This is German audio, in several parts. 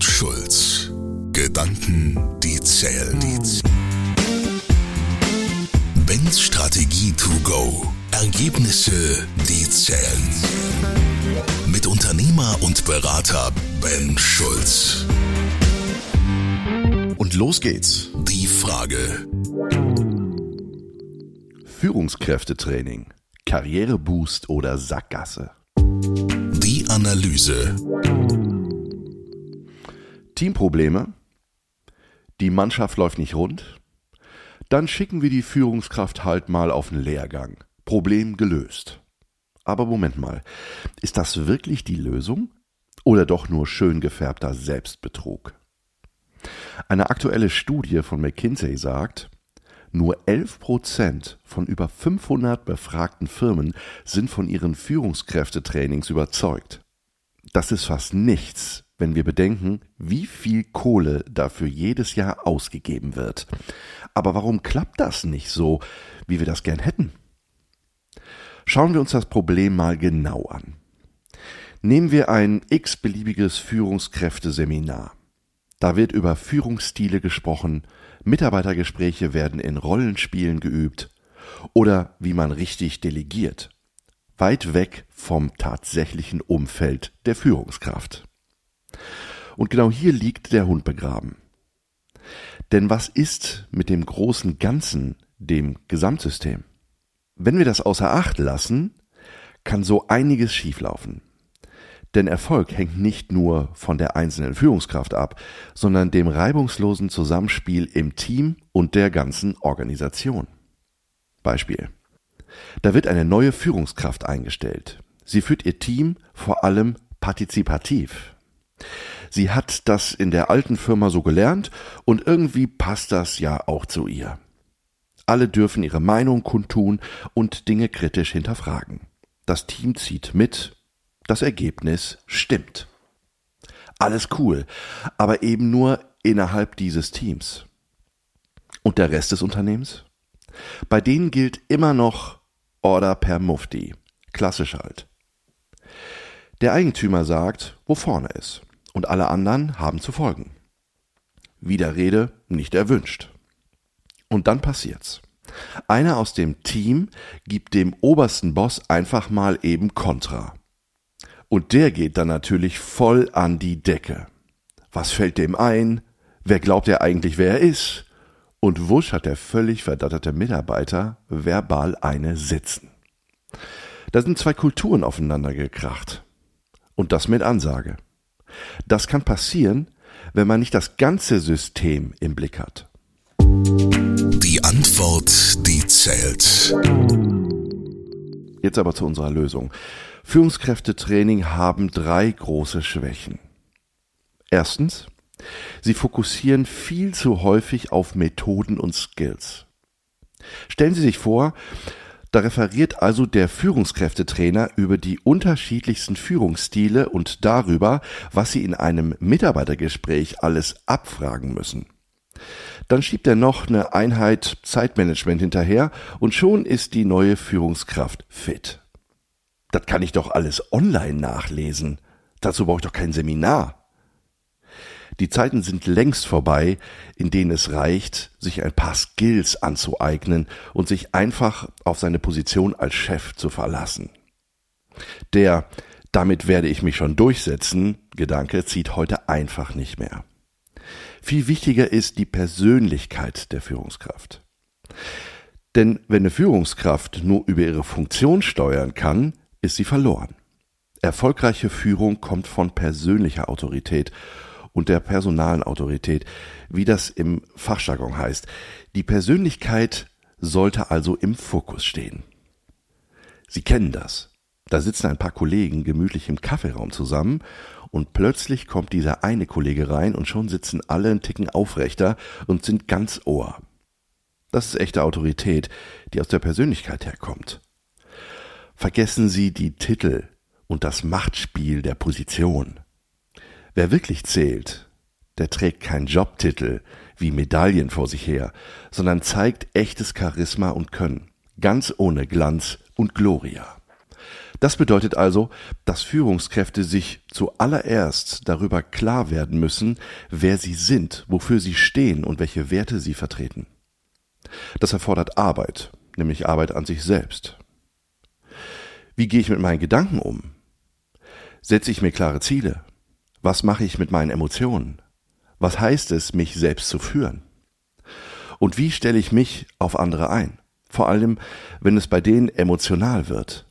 und Schulz. Gedanken, die zählen. Ben's Strategie to go. Ergebnisse, die zählen. Mit Unternehmer und Berater Ben Schulz. Und los geht's. Die Frage. Führungskräftetraining. Karriereboost oder Sackgasse. Die Analyse. Teamprobleme. Die Mannschaft läuft nicht rund. Dann schicken wir die Führungskraft halt mal auf einen Lehrgang. Problem gelöst. Aber Moment mal, ist das wirklich die Lösung? Oder doch nur schön gefärbter Selbstbetrug? Eine aktuelle Studie von McKinsey sagt, nur 11 Prozent von über 500 befragten Firmen sind von ihren Führungskräftetrainings überzeugt. Das ist fast nichts, wenn wir bedenken, wie viel Kohle dafür jedes Jahr ausgegeben wird. Aber warum klappt das nicht so, wie wir das gern hätten? Schauen wir uns das Problem mal genau an. Nehmen wir ein x-beliebiges Führungskräfteseminar. Da wird über Führungsstile gesprochen, Mitarbeitergespräche werden in Rollenspielen geübt oder wie man richtig delegiert. Weit weg vom tatsächlichen Umfeld der Führungskraft. Und genau hier liegt der Hund begraben. Denn was ist mit dem großen Ganzen, dem Gesamtsystem? Wenn wir das außer Acht lassen, kann so einiges schieflaufen. Denn Erfolg hängt nicht nur von der einzelnen Führungskraft ab, sondern dem reibungslosen Zusammenspiel im Team und der ganzen Organisation. Beispiel. Da wird eine neue Führungskraft eingestellt. Sie führt ihr Team vor allem partizipativ. Sie hat das in der alten Firma so gelernt und irgendwie passt das ja auch zu ihr. Alle dürfen ihre Meinung kundtun und Dinge kritisch hinterfragen. Das Team zieht mit, das Ergebnis stimmt. Alles cool, aber eben nur innerhalb dieses Teams. Und der Rest des Unternehmens? Bei denen gilt immer noch Order per Mufti. Klassisch halt. Der Eigentümer sagt, wo vorne ist und alle anderen haben zu folgen. Widerrede nicht erwünscht. Und dann passiert's. Einer aus dem Team gibt dem obersten Boss einfach mal eben Kontra. Und der geht dann natürlich voll an die Decke. Was fällt dem ein? Wer glaubt er eigentlich, wer er ist? Und wusch hat der völlig verdatterte Mitarbeiter verbal eine sitzen. Da sind zwei Kulturen aufeinander gekracht. Und das mit Ansage. Das kann passieren, wenn man nicht das ganze System im Blick hat. Die Antwort, die zählt. Jetzt aber zu unserer Lösung. Führungskräftetraining haben drei große Schwächen. Erstens, sie fokussieren viel zu häufig auf Methoden und Skills. Stellen Sie sich vor, da referiert also der Führungskräftetrainer über die unterschiedlichsten Führungsstile und darüber, was Sie in einem Mitarbeitergespräch alles abfragen müssen. Dann schiebt er noch eine Einheit Zeitmanagement hinterher und schon ist die neue Führungskraft fit. Das kann ich doch alles online nachlesen. Dazu brauche ich doch kein Seminar. Die Zeiten sind längst vorbei, in denen es reicht, sich ein paar Skills anzueignen und sich einfach auf seine Position als Chef zu verlassen. Der damit werde ich mich schon durchsetzen Gedanke zieht heute einfach nicht mehr. Viel wichtiger ist die Persönlichkeit der Führungskraft. Denn wenn eine Führungskraft nur über ihre Funktion steuern kann, ist sie verloren. Erfolgreiche Führung kommt von persönlicher Autorität und der personalen Autorität, wie das im Fachjargon heißt. Die Persönlichkeit sollte also im Fokus stehen. Sie kennen das. Da sitzen ein paar Kollegen gemütlich im Kaffeeraum zusammen und plötzlich kommt dieser eine Kollege rein und schon sitzen alle einen Ticken aufrechter und sind ganz Ohr. Das ist echte Autorität, die aus der Persönlichkeit herkommt. Vergessen Sie die Titel und das Machtspiel der Position. Wer wirklich zählt, der trägt keinen Jobtitel wie Medaillen vor sich her, sondern zeigt echtes Charisma und Können, ganz ohne Glanz und Gloria. Das bedeutet also, dass Führungskräfte sich zuallererst darüber klar werden müssen, wer sie sind, wofür sie stehen und welche Werte sie vertreten. Das erfordert Arbeit, nämlich Arbeit an sich selbst. Wie gehe ich mit meinen Gedanken um? Setze ich mir klare Ziele? Was mache ich mit meinen Emotionen? Was heißt es, mich selbst zu führen? Und wie stelle ich mich auf andere ein? Vor allem, wenn es bei denen emotional wird.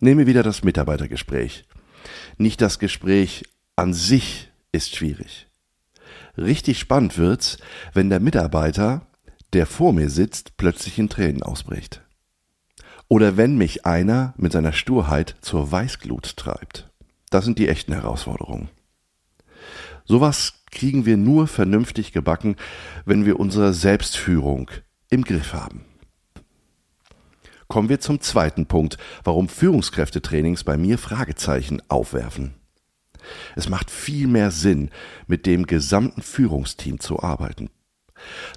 Nehme wieder das Mitarbeitergespräch. Nicht das Gespräch an sich ist schwierig. Richtig spannend wird's, wenn der Mitarbeiter, der vor mir sitzt, plötzlich in Tränen ausbricht. Oder wenn mich einer mit seiner Sturheit zur Weißglut treibt. Das sind die echten Herausforderungen. Sowas kriegen wir nur vernünftig gebacken, wenn wir unsere Selbstführung im Griff haben. Kommen wir zum zweiten Punkt, warum Führungskräftetrainings bei mir Fragezeichen aufwerfen. Es macht viel mehr Sinn, mit dem gesamten Führungsteam zu arbeiten.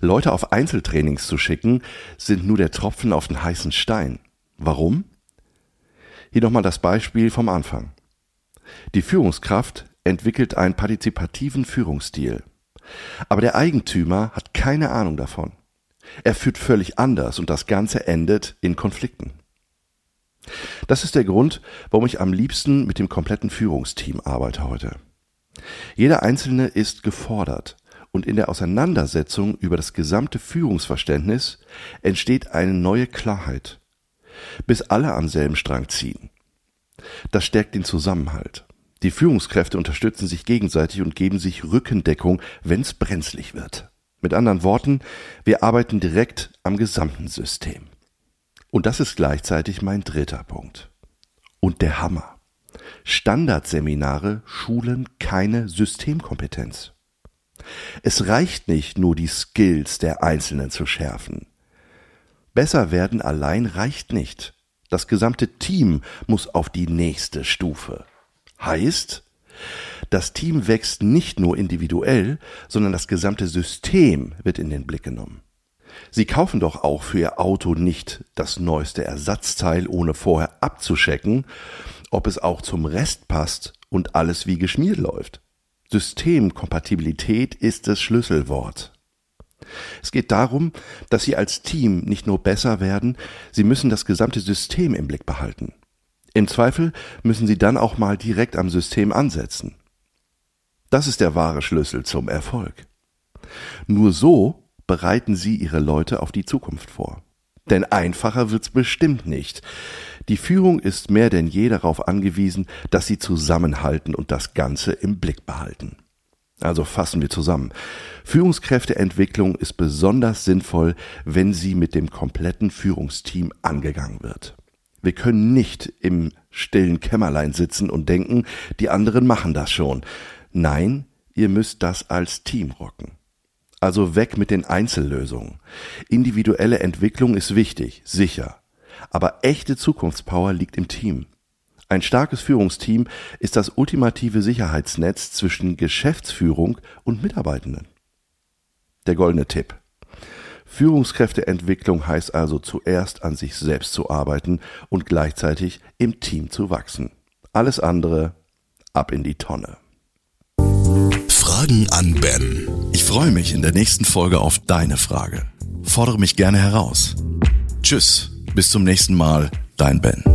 Leute auf Einzeltrainings zu schicken, sind nur der Tropfen auf den heißen Stein. Warum? Hier nochmal das Beispiel vom Anfang. Die Führungskraft entwickelt einen partizipativen Führungsstil. Aber der Eigentümer hat keine Ahnung davon. Er führt völlig anders und das Ganze endet in Konflikten. Das ist der Grund, warum ich am liebsten mit dem kompletten Führungsteam arbeite heute. Jeder Einzelne ist gefordert und in der Auseinandersetzung über das gesamte Führungsverständnis entsteht eine neue Klarheit, bis alle am selben Strang ziehen. Das stärkt den Zusammenhalt. Die Führungskräfte unterstützen sich gegenseitig und geben sich Rückendeckung, wenn's brenzlig wird. Mit anderen Worten, wir arbeiten direkt am gesamten System. Und das ist gleichzeitig mein dritter Punkt. Und der Hammer. Standardseminare schulen keine Systemkompetenz. Es reicht nicht nur die Skills der Einzelnen zu schärfen. Besser werden allein reicht nicht. Das gesamte Team muss auf die nächste Stufe. Heißt, das Team wächst nicht nur individuell, sondern das gesamte System wird in den Blick genommen. Sie kaufen doch auch für Ihr Auto nicht das neueste Ersatzteil, ohne vorher abzuschecken, ob es auch zum Rest passt und alles wie geschmiert läuft. Systemkompatibilität ist das Schlüsselwort. Es geht darum, dass Sie als Team nicht nur besser werden, Sie müssen das gesamte System im Blick behalten. Im Zweifel müssen Sie dann auch mal direkt am System ansetzen. Das ist der wahre Schlüssel zum Erfolg. Nur so bereiten Sie Ihre Leute auf die Zukunft vor. Denn einfacher wird's bestimmt nicht. Die Führung ist mehr denn je darauf angewiesen, dass sie zusammenhalten und das Ganze im Blick behalten. Also fassen wir zusammen. Führungskräfteentwicklung ist besonders sinnvoll, wenn sie mit dem kompletten Führungsteam angegangen wird. Wir können nicht im stillen Kämmerlein sitzen und denken, die anderen machen das schon. Nein, ihr müsst das als Team rocken. Also weg mit den Einzellösungen. Individuelle Entwicklung ist wichtig, sicher. Aber echte Zukunftspower liegt im Team. Ein starkes Führungsteam ist das ultimative Sicherheitsnetz zwischen Geschäftsführung und Mitarbeitenden. Der goldene Tipp. Führungskräfteentwicklung heißt also zuerst an sich selbst zu arbeiten und gleichzeitig im Team zu wachsen. Alles andere ab in die Tonne. Fragen an Ben. Ich freue mich in der nächsten Folge auf deine Frage. Fordere mich gerne heraus. Tschüss, bis zum nächsten Mal, dein Ben.